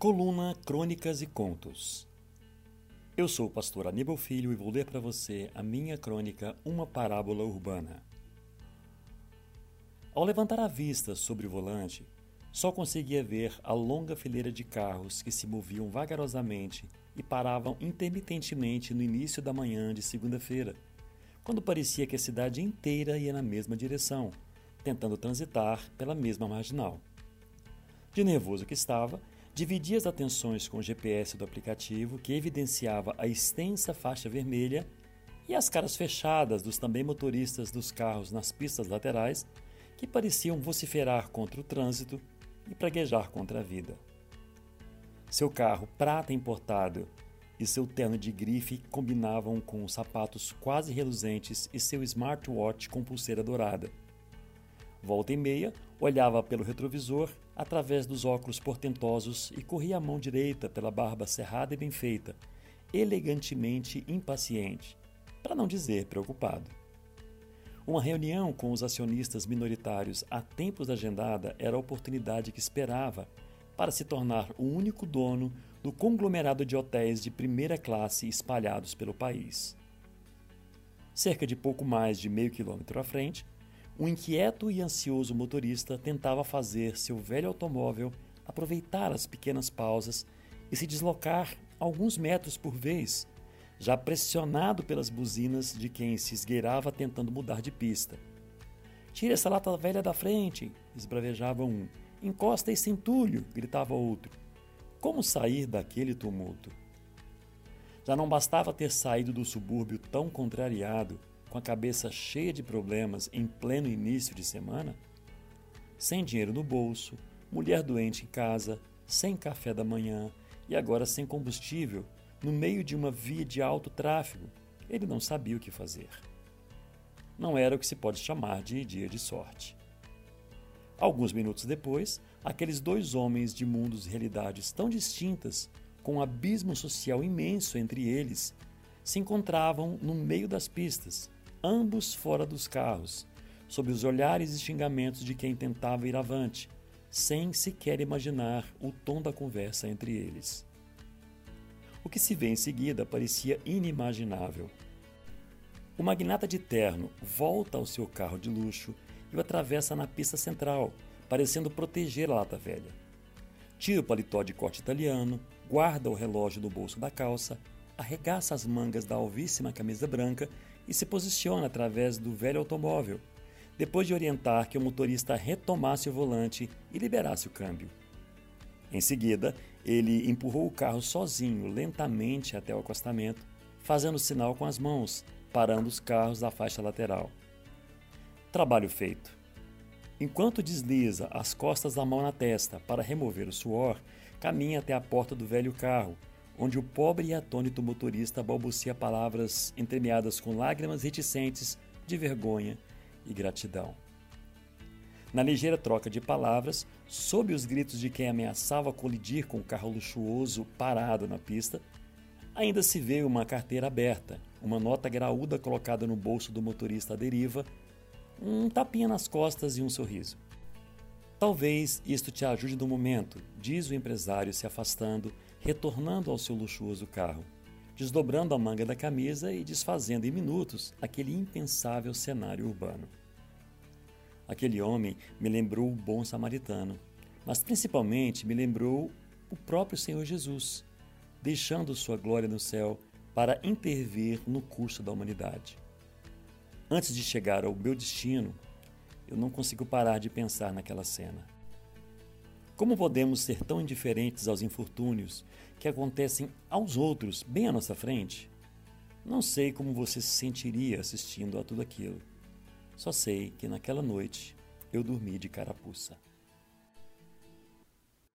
Coluna Crônicas e Contos. Eu sou o pastor Aníbal Filho e vou ler para você a minha crônica Uma Parábola Urbana. Ao levantar a vista sobre o volante, só conseguia ver a longa fileira de carros que se moviam vagarosamente e paravam intermitentemente no início da manhã de segunda-feira, quando parecia que a cidade inteira ia na mesma direção, tentando transitar pela mesma marginal. De nervoso que estava, Dividi as atenções com o GPS do aplicativo, que evidenciava a extensa faixa vermelha, e as caras fechadas dos também motoristas dos carros nas pistas laterais, que pareciam vociferar contra o trânsito e praguejar contra a vida. Seu carro prata importado e seu terno de grife combinavam com os sapatos quase reluzentes e seu smartwatch com pulseira dourada. Volta e meia, olhava pelo retrovisor através dos óculos portentosos e corria a mão direita pela barba cerrada e bem feita, elegantemente impaciente, para não dizer preocupado. Uma reunião com os acionistas minoritários há tempos agendada era a oportunidade que esperava para se tornar o único dono do conglomerado de hotéis de primeira classe espalhados pelo país. Cerca de pouco mais de meio quilômetro à frente, um inquieto e ansioso motorista tentava fazer seu velho automóvel aproveitar as pequenas pausas e se deslocar alguns metros por vez, já pressionado pelas buzinas de quem se esgueirava tentando mudar de pista. Tire essa lata velha da frente, esbravejava um. Encosta esse entulho, gritava outro. Como sair daquele tumulto? Já não bastava ter saído do subúrbio tão contrariado com a cabeça cheia de problemas em pleno início de semana? Sem dinheiro no bolso, mulher doente em casa, sem café da manhã e agora sem combustível, no meio de uma via de alto tráfego, ele não sabia o que fazer. Não era o que se pode chamar de dia de sorte. Alguns minutos depois, aqueles dois homens de mundos e realidades tão distintas, com um abismo social imenso entre eles, se encontravam no meio das pistas, ambos fora dos carros, sob os olhares e xingamentos de quem tentava ir avante, sem sequer imaginar o tom da conversa entre eles. O que se vê em seguida parecia inimaginável. O magnata de terno volta ao seu carro de luxo e o atravessa na pista central, parecendo proteger a lata velha. Tira o paletó de corte italiano, guarda o relógio no bolso da calça, arregaça as mangas da alvíssima camisa branca e se posiciona através do velho automóvel, depois de orientar que o motorista retomasse o volante e liberasse o câmbio. Em seguida, ele empurrou o carro sozinho lentamente até o acostamento, fazendo sinal com as mãos, parando os carros da faixa lateral. Trabalho feito. Enquanto desliza as costas da mão na testa para remover o suor, caminha até a porta do velho carro, onde o pobre e atônito motorista balbucia palavras entremeadas com lágrimas reticentes de vergonha e gratidão. Na ligeira troca de palavras, sob os gritos de quem ameaçava colidir com o carro luxuoso parado na pista, ainda se vê uma carteira aberta, uma nota graúda colocada no bolso do motorista à deriva, um tapinha nas costas e um sorriso. Talvez isto te ajude no momento, diz o empresário se afastando, retornando ao seu luxuoso carro, desdobrando a manga da camisa e desfazendo em minutos aquele impensável cenário urbano. Aquele homem me lembrou o bom samaritano, mas principalmente me lembrou o próprio Senhor Jesus, deixando sua glória no céu para intervir no curso da humanidade. Antes de chegar ao meu destino, eu não consigo parar de pensar naquela cena. Como podemos ser tão indiferentes aos infortúnios que acontecem aos outros bem à nossa frente? Não sei como você se sentiria assistindo a tudo aquilo. Só sei que naquela noite eu dormi de carapuça.